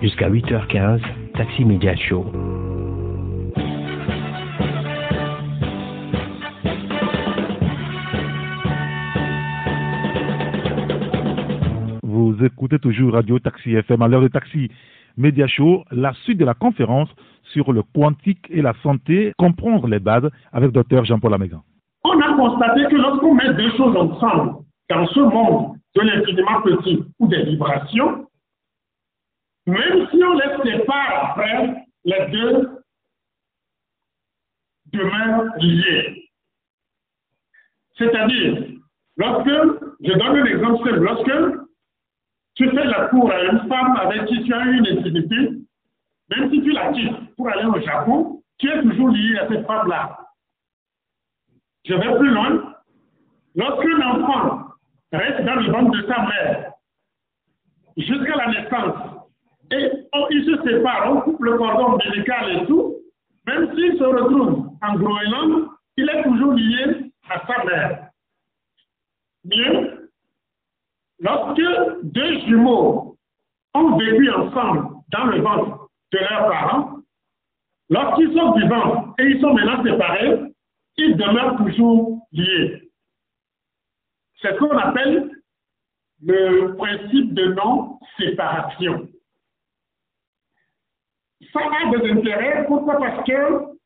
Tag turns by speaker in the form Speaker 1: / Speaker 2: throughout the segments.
Speaker 1: Jusqu'à 8h15, Taxi Média Show.
Speaker 2: Vous écoutez toujours Radio Taxi FM à l'heure de Taxi Média Show, la suite de la conférence sur le quantique et la santé, comprendre les bases avec Dr Jean-Paul Amégan.
Speaker 3: On a constaté que lorsqu'on met deux choses ensemble dans ce monde de l'infiniment petit ou des vibrations, même si on les sépare après, les deux demeurent liés. C'est-à-dire, lorsque, je donne un exemple simple, lorsque tu fais la cour à une femme avec qui tu as une intimité, même si tu la quittes pour aller au Japon, tu es toujours lié à cette femme-là. Je vais plus loin. Lorsqu'un enfant reste dans le ventre de sa mère jusqu'à la naissance et il se sépare, on coupe le cordon ombilical et tout, même s'il se retrouve en Groenland, il est toujours lié à sa mère. Mieux, lorsque deux jumeaux ont vécu ensemble dans le ventre de leurs parents, lorsqu'ils sont vivants et ils sont maintenant séparés, ils demeurent toujours liés. C'est ce qu'on appelle le principe de non-séparation. Ça a des intérêts, pourquoi? Parce que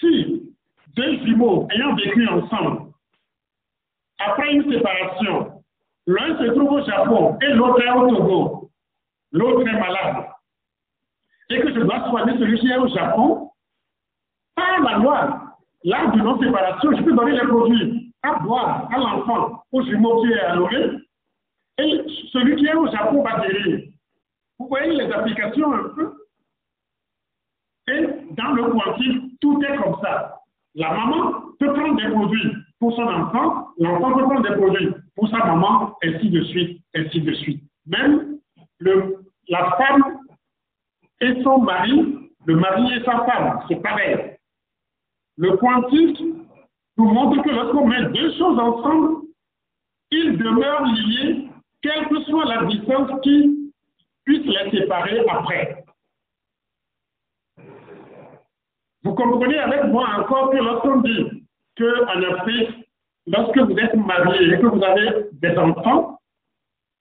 Speaker 3: si deux jumeaux ayant vécu ensemble, après une séparation, l'un se trouve au Japon et l'autre est au Togo, l'autre est malade, et que je dois soigner celui qui est au Japon, par la loi, l'art de non-séparation, je peux donner les produits à boire à l'enfant, au jumeau qui est à l'oreille, et celui qui est au Japon va guérir. Voyez les applications un peu Et dans le quantique, tout est comme ça. La maman peut prendre des produits pour son enfant, l'enfant peut prendre des produits pour sa maman, ainsi de suite, ainsi de suite. Même le, la femme et son mari, le mari et sa femme, c'est pareil. Le quantique nous montre que lorsqu'on met deux choses ensemble, ils demeurent liés, quelle que soit la distance qui puisse les séparer après. Vous comprenez avec moi encore que lorsqu'on dit qu'en Afrique, lorsque vous êtes marié et que vous avez des enfants,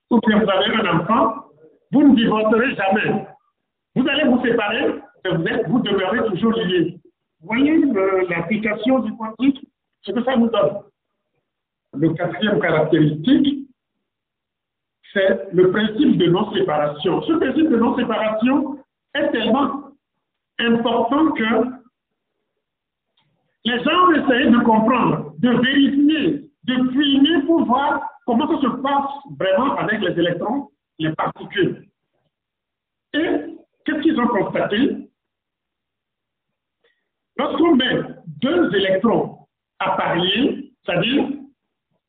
Speaker 3: ou que vous avez un enfant, vous ne divorcerez jamais. Vous allez vous séparer, et vous, êtes, vous demeurez toujours liés. Voyez l'application du quantique, ce que ça nous donne. Le quatrième caractéristique, c'est le principe de non-séparation. Ce principe de non-séparation est tellement important que les gens ont essayé de comprendre, de vérifier, de filmer pour voir comment ça se passe vraiment avec les électrons, les particules. Et qu'est-ce qu'ils ont constaté? Lorsqu'on met deux électrons à parier, c'est-à-dire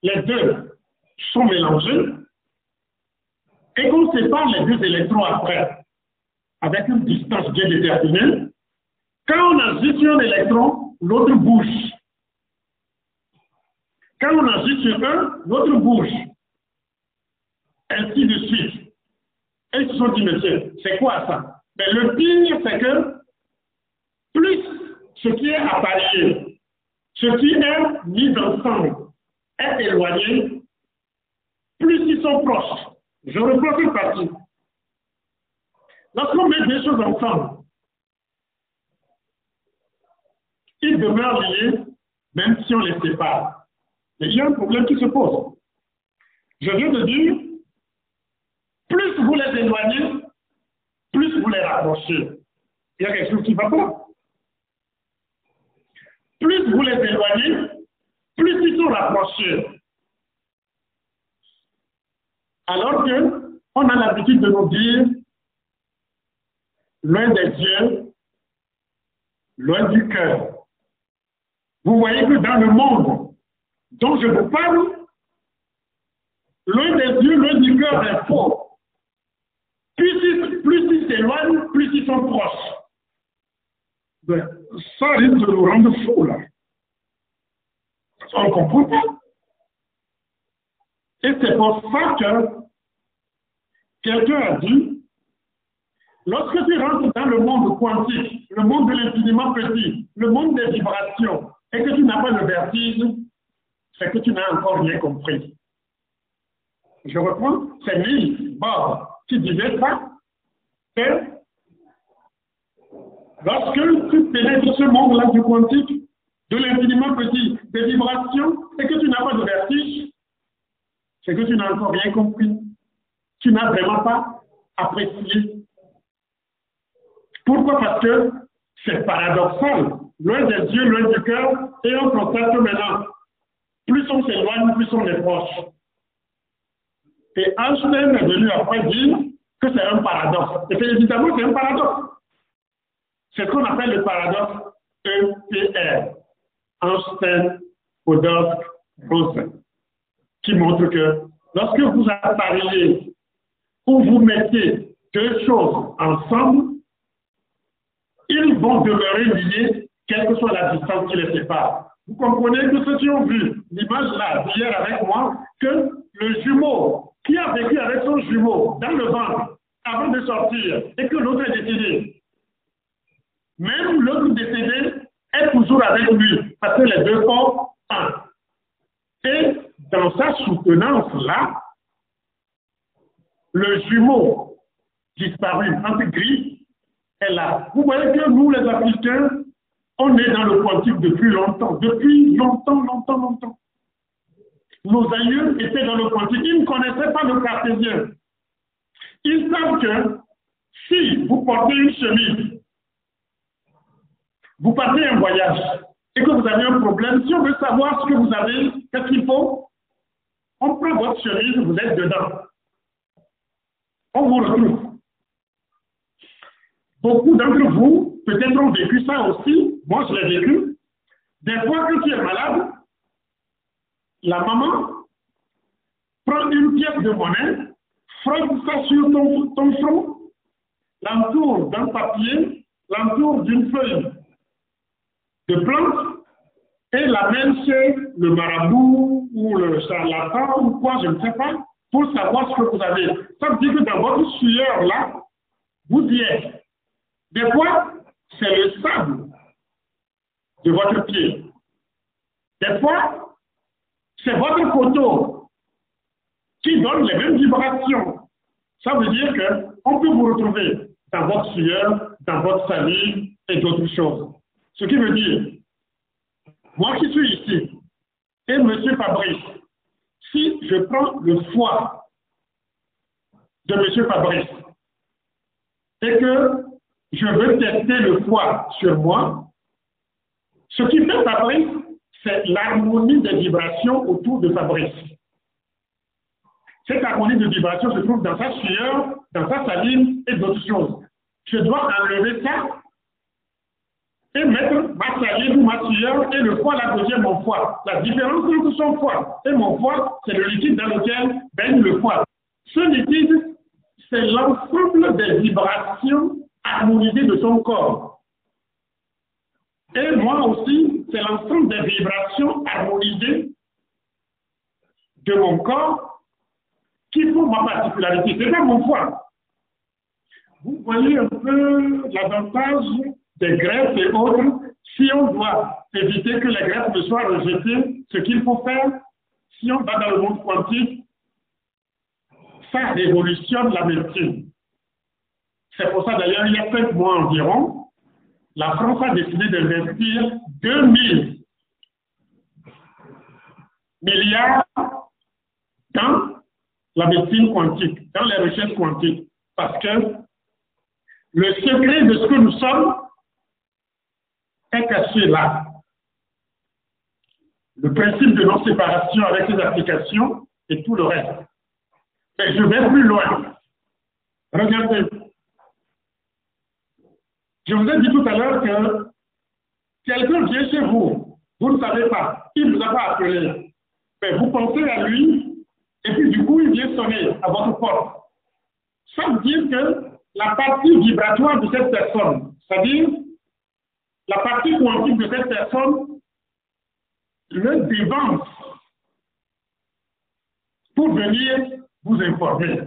Speaker 3: les deux sont mélangés, et qu'on sépare les deux électrons après, avec une distance bien déterminée, quand on agit sur un électron, l'autre bouge. Quand on agit sur un, l'autre bouge. Ainsi de suite. Et ils se sont dit, monsieur, c'est quoi ça? Mais le pire, c'est que plus ce qui est appareillé, ce qui est mis ensemble est éloigné, plus ils sont proches. Je reprends cette partie. Lorsqu'on met des choses ensemble, ils demeurent liés même si on les sépare. Mais il y a un problème qui se pose. Je viens de dire, plus vous les éloignez, plus vous les rapprochez. Il y a quelque chose qui va pas. Plus vous les éloignez, plus ils sont rapprochés. Alors qu'on a l'habitude de nous dire, loin des yeux, loin du cœur. Vous voyez que dans le monde dont je vous parle, loin des yeux, loin du cœur est faux. Plus ils, s'éloignent, plus ils sont proches. Ça risque de nous rendre fous, là. On ne comprend pas. Et c'est pour ça que quelqu'un a dit Lorsque tu rentres dans le monde quantique, le monde de l'infiniment petit, le monde des vibrations, et que tu n'as pas le vertige, c'est que tu n'as encore rien compris. Je reprends, c'est lui, Bob, qui disait ça, que lorsque tu pénètres ce monde-là du quantique, de l'infiniment petit, des vibrations, et que tu n'as pas de vertige, c'est que tu n'as encore rien compris. Tu n'as vraiment pas apprécié. Pourquoi? Parce que c'est paradoxal. Loin des yeux, loin du cœur, et on constate maintenant, plus on s'éloigne, plus on est proche. Et Einstein est venu après dire que c'est un paradoxe. Et évidemment, c'est un paradoxe. C'est ce qu'on appelle le paradoxe EPR. Einstein, Podolsky, Rosen, qui montre que lorsque vous appareillez ou vous mettez deux choses ensemble, ils vont demeurer liés, quelle que soit la distance qui les sépare. Vous comprenez que ceux qui ont vu l'image là d'hier avec moi, que le jumeau qui a vécu avec son jumeau dans le ventre avant de sortir et que l'autre est décédé, même l'autre décédé est toujours avec lui parce que les deux sont un. Et dans sa soutenance-là, le jumeau disparu, peu gris, est là. Vous voyez que nous, les Africains, on est dans le quantique depuis longtemps, depuis longtemps, longtemps, longtemps. Nos aïeux étaient dans le quantique, ils ne connaissaient pas le cartésien. Ils savent que si vous portez une chemise, vous partez un voyage et que vous avez un problème, si on veut savoir ce que vous avez, qu'est-ce qu'il faut, on prend votre chemise, vous êtes dedans. On vous retrouve. Beaucoup d'entre vous, peut-être, ont vécu ça aussi. Moi, je l'ai vécu. Des fois que tu es malade, la maman prend une pièce de monnaie, frotte ça sur ton, ton front, l'entoure d'un papier, l'entoure d'une feuille de plante et l'amène chez le marabout ou le charlatan ou quoi, je ne sais pas, pour savoir ce que vous avez. Ça veut dire que dans votre sueur là, vous y êtes. Des fois, c'est le sable de votre pied. Des fois, c'est votre photo qui donne les mêmes vibrations. Ça veut dire qu'on peut vous retrouver dans votre sueur, dans votre salive et d'autres choses. Ce qui veut dire, moi qui suis ici, et M. Fabrice, si je prends le foie de M. Fabrice et que je veux tester le foie sur moi, ce qui fait Fabrice, c'est l'harmonie des vibrations autour de Fabrice. Cette harmonie de vibrations se trouve dans sa sueur, dans sa salive et d'autres choses. Je dois enlever ça et mettre ou ma sueur et le foie là devient mon foie. La différence entre son foie et mon foie, c'est le liquide dans lequel baigne le foie. Ce liquide, c'est l'ensemble des vibrations harmonisées de son corps. Et moi aussi, c'est l'ensemble des vibrations harmonisées de mon corps qui font ma particularité. C'est pas mon foie. Vous voyez un peu l'avantage des greffes et autres, si on doit éviter que les greffes ne soient rejetées, ce qu'il faut faire, si on va dans le monde quantique, ça révolutionne la médecine. C'est pour ça d'ailleurs, il y a cinq mois environ, la France a décidé d'investir 2000 milliards dans la médecine quantique, dans les recherches quantiques. Parce que le secret de ce que nous sommes, est caché là. Le principe de non-séparation avec les applications et tout le reste. Mais je vais plus loin. Regardez. Je vous ai dit tout à l'heure que quelqu'un vient chez vous, vous ne savez pas, il ne vous a pas appelé, mais vous pensez à lui, et puis du coup, il vient sonner à votre porte. Ça veut dire que la partie vibratoire de cette personne, c'est-à-dire la partie quantique de cette personne le dévance pour venir vous informer.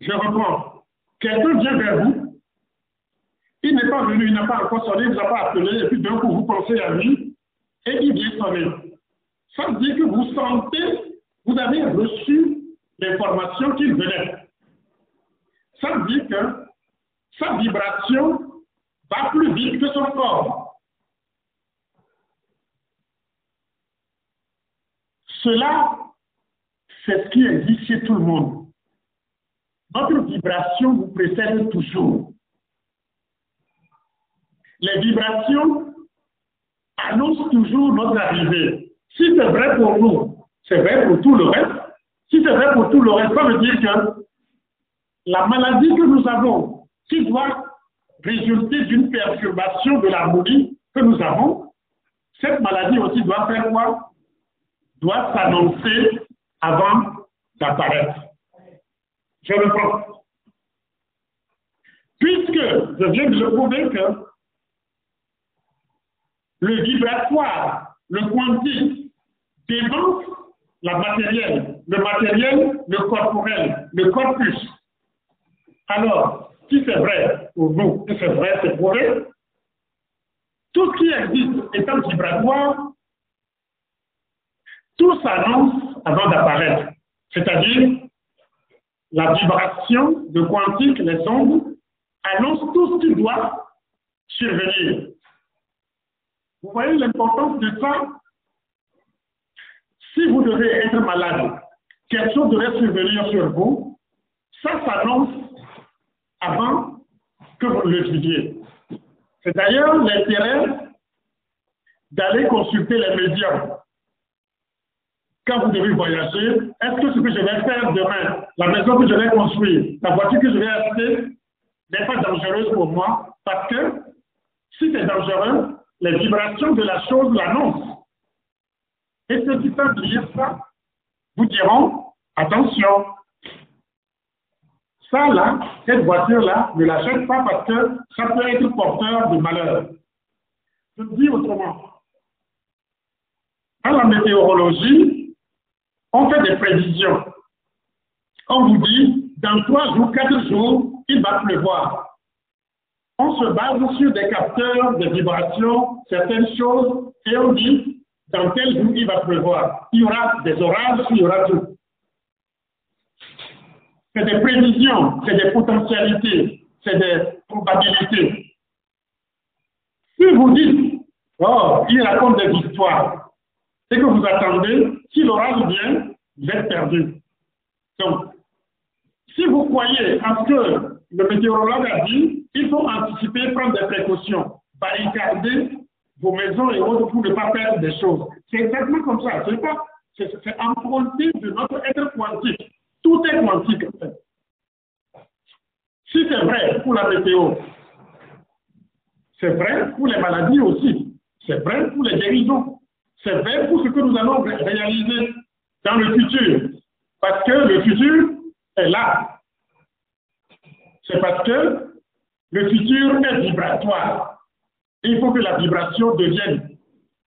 Speaker 3: Je reprends. Quelqu'un vient vers vous. Il n'est pas venu, il n'a pas encore sonné, il ne vous a pas appelé, et puis d'un coup, vous pensez à lui, et il vient sonner. Ça veut dire que vous sentez, vous avez reçu l'information qu'il venait. Ça veut dire que sa vibration va plus vite que son corps. Cela, c'est ce qui existe chez tout le monde. Votre vibration vous précède toujours. Les vibrations annoncent toujours notre arrivée. Si c'est vrai pour nous, c'est vrai pour tout le reste. Si c'est vrai pour tout le reste, ça veut dire que la maladie que nous avons, qui doit résulter d'une perturbation de l'harmonie que nous avons, cette maladie aussi doit faire quoi? Doit s'annoncer avant d'apparaître. Je reprends. Puisque je viens de le prouver que le vibratoire, le quantique, dévance la matérielle, le matériel, le corporel, le corpus. Alors, si c'est vrai pour nous, si c'est vrai, c'est prouvé, tout ce qui existe étant vibratoire, tout s'annonce avant d'apparaître. C'est-à-dire, la vibration de quantique, les ondes, annonce tout ce qui doit survenir. Vous voyez l'importance de ça? Si vous devez être malade, quelque chose devrait survenir sur vous, ça s'annonce avant que vous le viviez. C'est d'ailleurs l'intérêt d'aller consulter les médias quand vous devez voyager, est-ce que ce que je vais faire demain, la maison que je vais construire, la voiture que je vais acheter, n'est pas dangereuse pour moi? Parce que si c'est dangereux, les vibrations de la chose l'annoncent. Et ceux qui peuvent lire ça vous diront, attention, ça là, cette voiture-là, ne l'achète pas parce que ça peut être porteur de malheur. Je dis autrement. Dans la météorologie, on fait des prévisions. On vous dit, dans trois jours, quatre jours, il va pleuvoir. On se base sur des capteurs, des vibrations, certaines choses, et on dit, dans quel jour il va pleuvoir. Il y aura des orages, il y aura tout. C'est des prévisions, c'est des potentialités, c'est des probabilités. Si vous dites, oh, il raconte des histoires, c'est que vous attendez si l'orage vient, vous êtes perdu. Donc, si vous croyez à ce que le météorologue a dit, il faut anticiper, prendre des précautions, barricader vos maisons et autres pour ne pas perdre des choses. C'est exactement comme ça. C'est emprunté de notre être quantique. Tout est quantique. Si c'est vrai pour la météo, c'est vrai pour les maladies aussi. C'est vrai pour les guérisons. C'est vrai pour ce que nous allons réaliser dans le futur. Parce que le futur est là. C'est parce que le futur est vibratoire. Il faut que la vibration devienne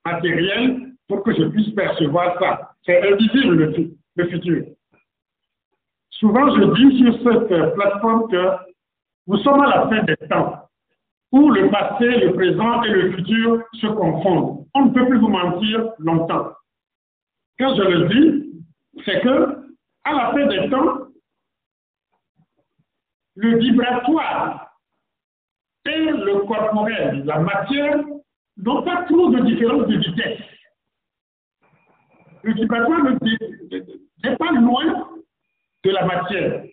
Speaker 3: matérielle pour que je puisse percevoir ça. C'est invisible le, le futur. Souvent, je dis sur cette plateforme que nous sommes à la fin des temps où le passé, le présent et le futur se confondent. On ne peut plus vous mentir longtemps. Quand je le dis, c'est que, à la fin des temps, le vibratoire et le corporel, la matière, n'ont pas trop de différence de vitesse. Le vibratoire n'est pas loin de la matière.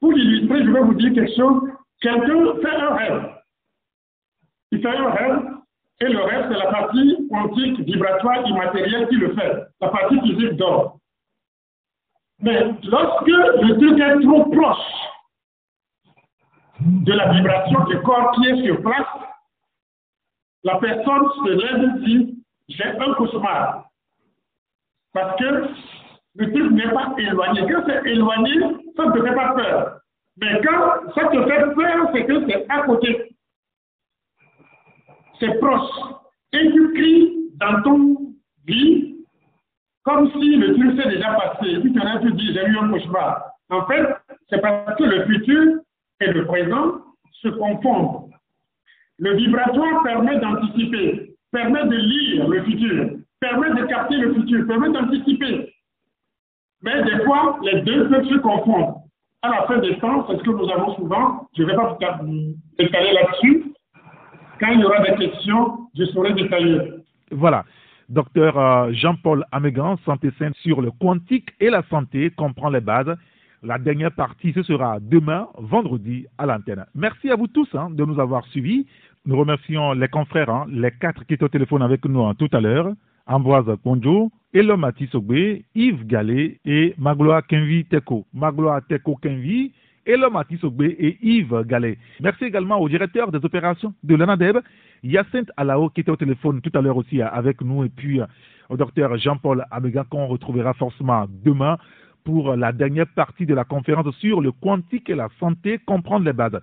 Speaker 3: Pour l'illustrer, je vais vous dire quelque chose. Quelqu'un fait un rêve. Il fait un rêve et le reste, c'est la partie quantique, vibratoire, immatérielle qui le fait. La partie physique dort. Mais lorsque le truc est trop proche de la vibration du corps qui est sur place, la personne se lève et dit J'ai un cauchemar. Parce que le truc n'est pas éloigné. Quand c'est éloigné, ça ne te fait pas peur. Mais quand ça te fait peur, c'est que c'est à côté c'est proche. Et tu cries dans ton vie comme si le truc s'est déjà passé. Et puis tu as tu dis, j'ai eu un cauchemar. En fait, C'est parce que le futur et le présent se confondent. Le vibratoire permet d'anticiper, permet de lire le futur, permet de capter le futur, permet d'anticiper. Mais des fois, les deux peuvent se confondre. À la fin des temps, c'est ce que nous avons souvent, je ne vais pas vous détailler là-dessus. Quand il y aura des questions, je saurai détailler.
Speaker 2: Voilà. Docteur euh, Jean-Paul Amégan, santé sainte sur le quantique et la santé, comprend les bases. La dernière partie, ce sera demain, vendredi, à l'antenne. Merci à vous tous hein, de nous avoir suivis. Nous remercions les confrères, hein, les quatre qui étaient au téléphone avec nous hein, tout à l'heure. Ambroise Ponjo, Elomati Sogbe, Yves Gallet et Magloa Kenvi Teko. Magloa Teko Kenvi, Elomati Sogbe et Yves Gallet. Merci également au directeur des opérations de l'ANADEB, Yacinthe Alao, qui était au téléphone tout à l'heure aussi avec nous, et puis euh, au docteur Jean-Paul Amega, qu'on retrouvera forcément demain pour la dernière partie de la conférence sur le quantique et la santé, comprendre les bases.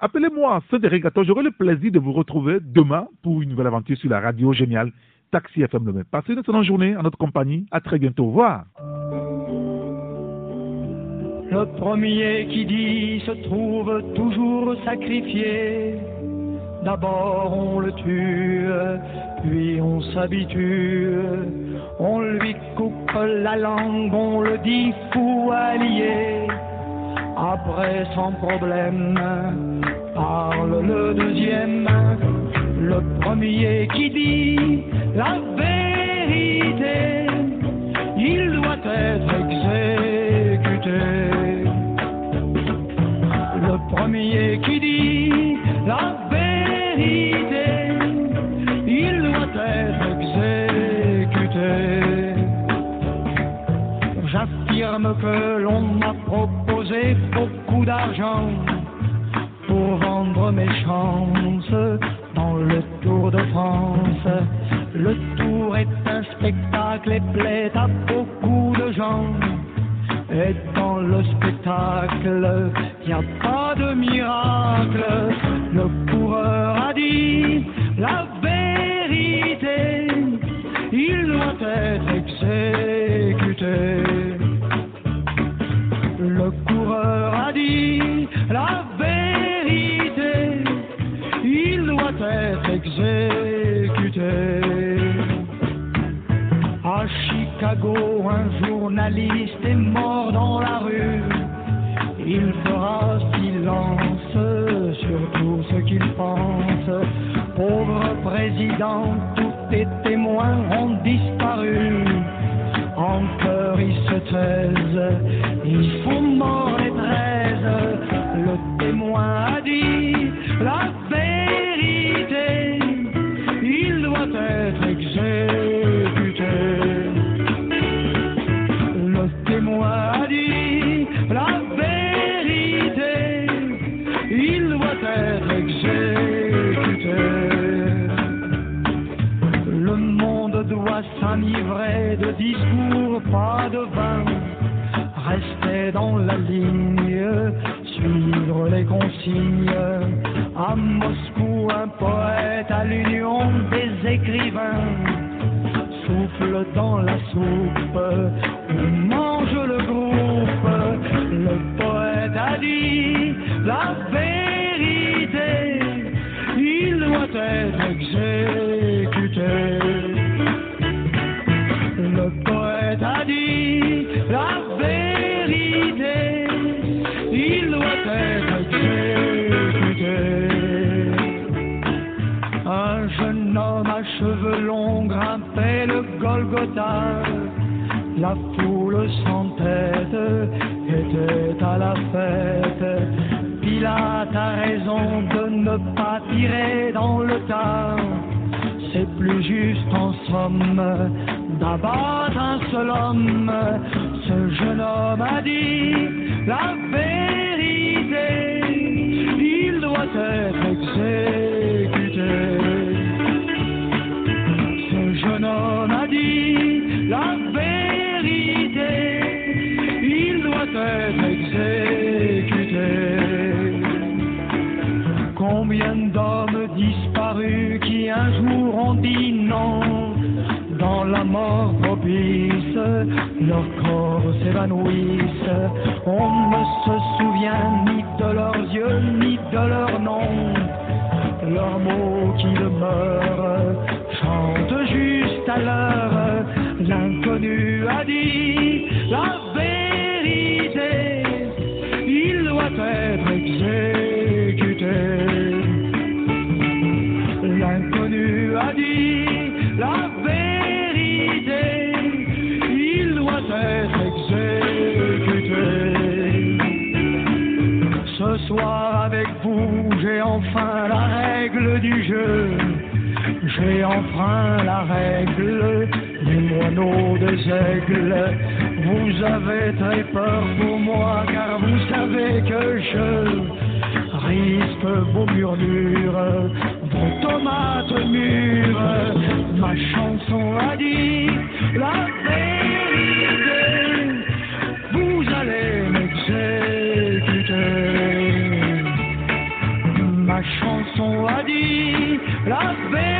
Speaker 2: Appelez-moi Cédric j'aurai le plaisir de vous retrouver demain pour une nouvelle aventure sur la radio géniale Taxi FM Lomé. Passez une excellente journée en notre compagnie. À très bientôt. Au revoir.
Speaker 4: Le premier qui dit se trouve toujours sacrifié. D'abord on le tue, puis on s'habitue. On lui coupe la langue, on le dit fou allié. Après sans problème, parle le deuxième le premier qui dit la vérité, il doit être exécuté. Le premier qui dit la vérité, il doit être exécuté. J'affirme que l'on m'a proposé beaucoup d'argent pour vendre mes chances dans le De France. Le Tour est un spectacle et plaît à beaucoup de gens. Et dans le spectacle, il n'y a pas de miracle. Le coureur a dit la Un journaliste est mort dans la rue. Il fera silence sur tout ce qu'il pense. Pauvre président, l'union des écrivains souffle dans la soupe, La foule sans tête était à la fête. Pilate a raison de ne pas tirer dans le tas. C'est plus juste en somme d'abattre un seul homme. Ce jeune homme a dit la vérité, il doit être dit non dans la mort propice, leur corps s'évanouissent. On ne se souvient ni de leurs yeux, ni de leur nom. Leurs mots qui demeurent chantent juste à l'heure. L'inconnu a dit du jeu. J'ai enfreint la règle du moineau des aigles. Vous avez très peur pour moi car vous savez que je risque vos murmures, vos tomates mûres. Ma chanson a dit la vérité. there